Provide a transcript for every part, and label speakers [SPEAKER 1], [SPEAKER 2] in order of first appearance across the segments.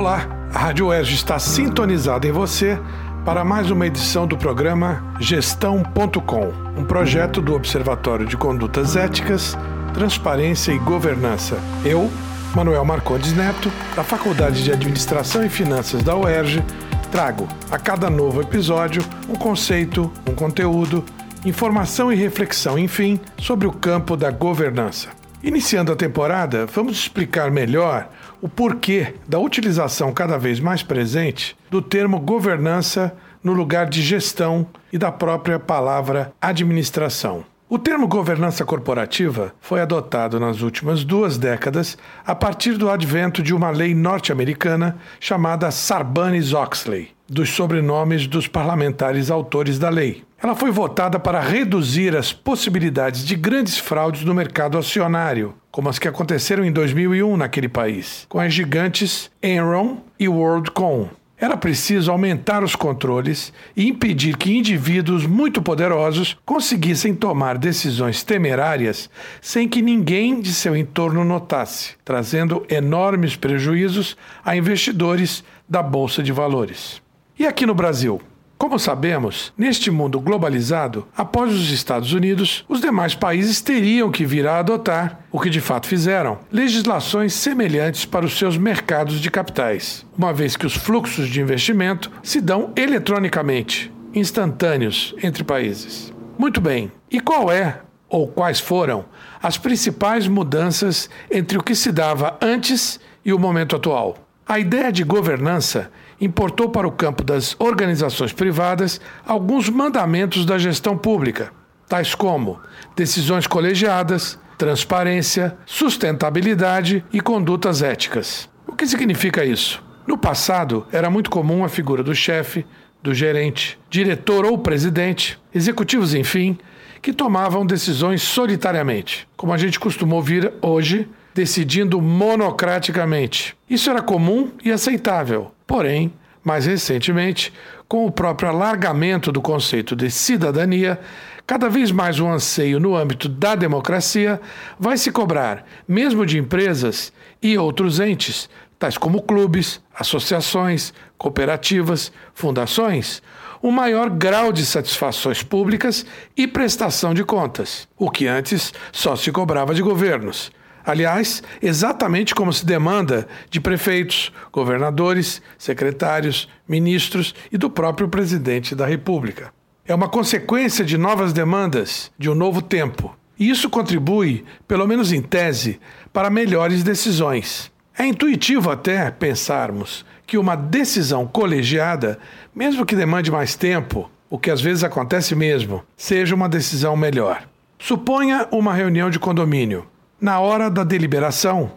[SPEAKER 1] Olá, a Rádio UERJ está sintonizada em você para mais uma edição do programa Gestão.com, um projeto do Observatório de Condutas Éticas, Transparência e Governança. Eu, Manuel Marcondes Neto, da Faculdade de Administração e Finanças da UERJ, trago a cada novo episódio um conceito, um conteúdo, informação e reflexão, enfim, sobre o campo da governança. Iniciando a temporada, vamos explicar melhor o porquê da utilização cada vez mais presente do termo governança no lugar de gestão e da própria palavra administração. O termo governança corporativa foi adotado nas últimas duas décadas a partir do advento de uma lei norte-americana chamada Sarbanes-Oxley, dos sobrenomes dos parlamentares autores da lei. Ela foi votada para reduzir as possibilidades de grandes fraudes no mercado acionário, como as que aconteceram em 2001 naquele país, com as gigantes Enron e WorldCom. Era preciso aumentar os controles e impedir que indivíduos muito poderosos conseguissem tomar decisões temerárias sem que ninguém de seu entorno notasse, trazendo enormes prejuízos a investidores da Bolsa de Valores. E aqui no Brasil? Como sabemos, neste mundo globalizado, após os Estados Unidos, os demais países teriam que vir a adotar, o que de fato fizeram, legislações semelhantes para os seus mercados de capitais, uma vez que os fluxos de investimento se dão eletronicamente, instantâneos entre países. Muito bem, e qual é, ou quais foram, as principais mudanças entre o que se dava antes e o momento atual? A ideia de governança importou para o campo das organizações privadas alguns mandamentos da gestão pública, tais como decisões colegiadas, transparência, sustentabilidade e condutas éticas. O que significa isso? No passado, era muito comum a figura do chefe, do gerente, diretor ou presidente, executivos, enfim, que tomavam decisões solitariamente, como a gente costuma ouvir hoje, decidindo monocraticamente. Isso era comum e aceitável, Porém, mais recentemente, com o próprio alargamento do conceito de cidadania, cada vez mais o anseio no âmbito da democracia vai se cobrar, mesmo de empresas e outros entes, tais como clubes, associações, cooperativas, fundações, um maior grau de satisfações públicas e prestação de contas, o que antes só se cobrava de governos. Aliás, exatamente como se demanda de prefeitos, governadores, secretários, ministros e do próprio presidente da República. É uma consequência de novas demandas, de um novo tempo. E isso contribui, pelo menos em tese, para melhores decisões. É intuitivo até pensarmos que uma decisão colegiada, mesmo que demande mais tempo, o que às vezes acontece mesmo, seja uma decisão melhor. Suponha uma reunião de condomínio. Na hora da deliberação,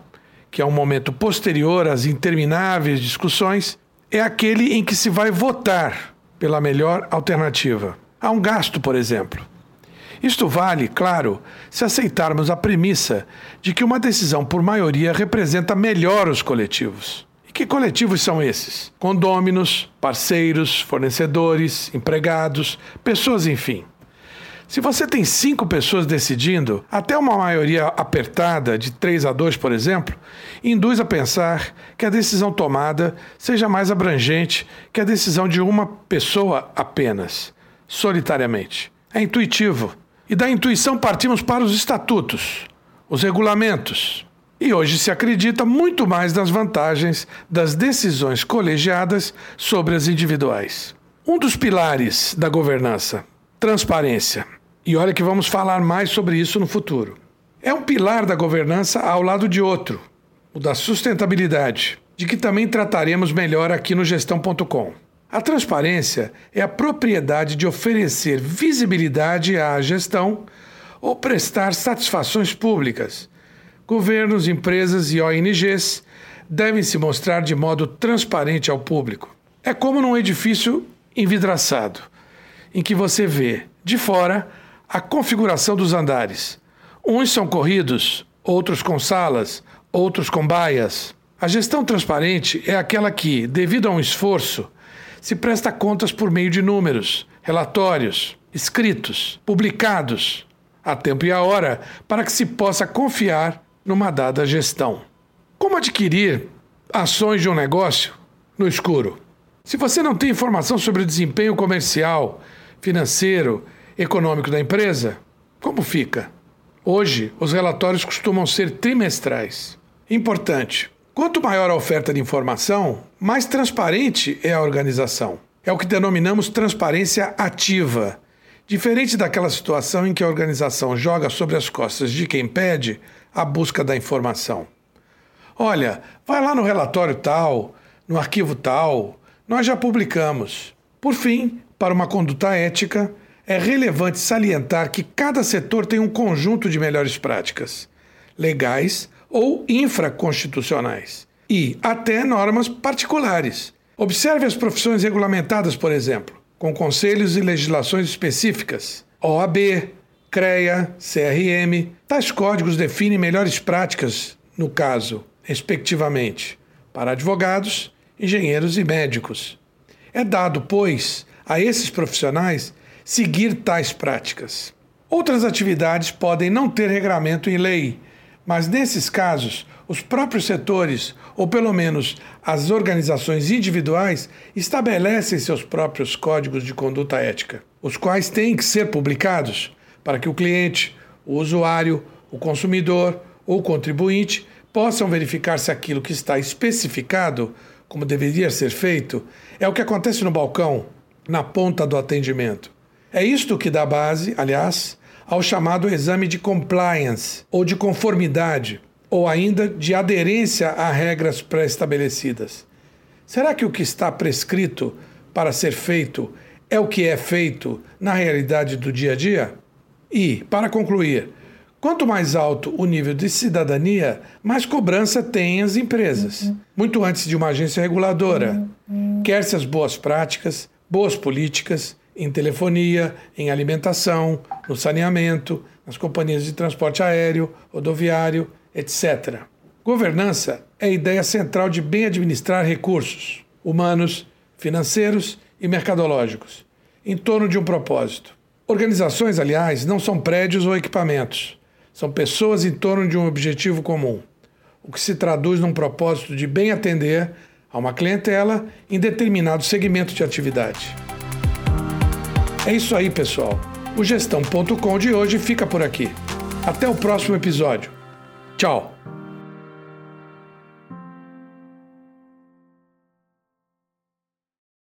[SPEAKER 1] que é um momento posterior às intermináveis discussões, é aquele em que se vai votar pela melhor alternativa. Há um gasto, por exemplo. Isto vale, claro, se aceitarmos a premissa de que uma decisão por maioria representa melhor os coletivos. E que coletivos são esses? Condôminos, parceiros, fornecedores, empregados, pessoas, enfim. Se você tem cinco pessoas decidindo, até uma maioria apertada de 3 a 2, por exemplo, induz a pensar que a decisão tomada seja mais abrangente que a decisão de uma pessoa apenas, solitariamente. É intuitivo. E da intuição partimos para os estatutos, os regulamentos. E hoje se acredita muito mais nas vantagens das decisões colegiadas sobre as individuais. Um dos pilares da governança, transparência. E olha que vamos falar mais sobre isso no futuro. É um pilar da governança ao lado de outro, o da sustentabilidade, de que também trataremos melhor aqui no gestão.com. A transparência é a propriedade de oferecer visibilidade à gestão ou prestar satisfações públicas. Governos, empresas e ONGs devem se mostrar de modo transparente ao público. É como num edifício envidraçado, em que você vê, de fora, a configuração dos andares. Uns são corridos, outros com salas, outros com baias. A gestão transparente é aquela que, devido a um esforço, se presta contas por meio de números, relatórios, escritos, publicados, a tempo e a hora, para que se possa confiar numa dada gestão. Como adquirir ações de um negócio no escuro. Se você não tem informação sobre o desempenho comercial, financeiro, econômico da empresa, como fica? Hoje, os relatórios costumam ser trimestrais. Importante: quanto maior a oferta de informação, mais transparente é a organização. É o que denominamos transparência ativa. Diferente daquela situação em que a organização joga sobre as costas de quem pede a busca da informação. Olha, vai lá no relatório tal, no arquivo tal, nós já publicamos. Por fim, para uma conduta ética, é relevante salientar que cada setor tem um conjunto de melhores práticas, legais ou infraconstitucionais, e até normas particulares. Observe as profissões regulamentadas, por exemplo, com conselhos e legislações específicas. OAB, CREA, CRM. Tais códigos definem melhores práticas, no caso, respectivamente, para advogados, engenheiros e médicos. É dado, pois, a esses profissionais seguir tais práticas. Outras atividades podem não ter regramento em lei, mas nesses casos, os próprios setores, ou pelo menos as organizações individuais, estabelecem seus próprios códigos de conduta ética, os quais têm que ser publicados para que o cliente, o usuário, o consumidor ou o contribuinte possam verificar se aquilo que está especificado, como deveria ser feito, é o que acontece no balcão, na ponta do atendimento. É isto que dá base, aliás, ao chamado exame de compliance, ou de conformidade, ou ainda de aderência a regras pré-estabelecidas. Será que o que está prescrito para ser feito é o que é feito na realidade do dia a dia? E, para concluir, Quanto mais alto o nível de cidadania, mais cobrança têm as empresas, muito antes de uma agência reguladora. Quer-se as boas práticas, boas políticas em telefonia, em alimentação, no saneamento, nas companhias de transporte aéreo, rodoviário, etc. Governança é a ideia central de bem administrar recursos humanos, financeiros e mercadológicos, em torno de um propósito. Organizações, aliás, não são prédios ou equipamentos são pessoas em torno de um objetivo comum, o que se traduz num propósito de bem atender a uma clientela em determinado segmento de atividade. É isso aí, pessoal. O Gestão.com de hoje fica por aqui. Até o próximo episódio. Tchau!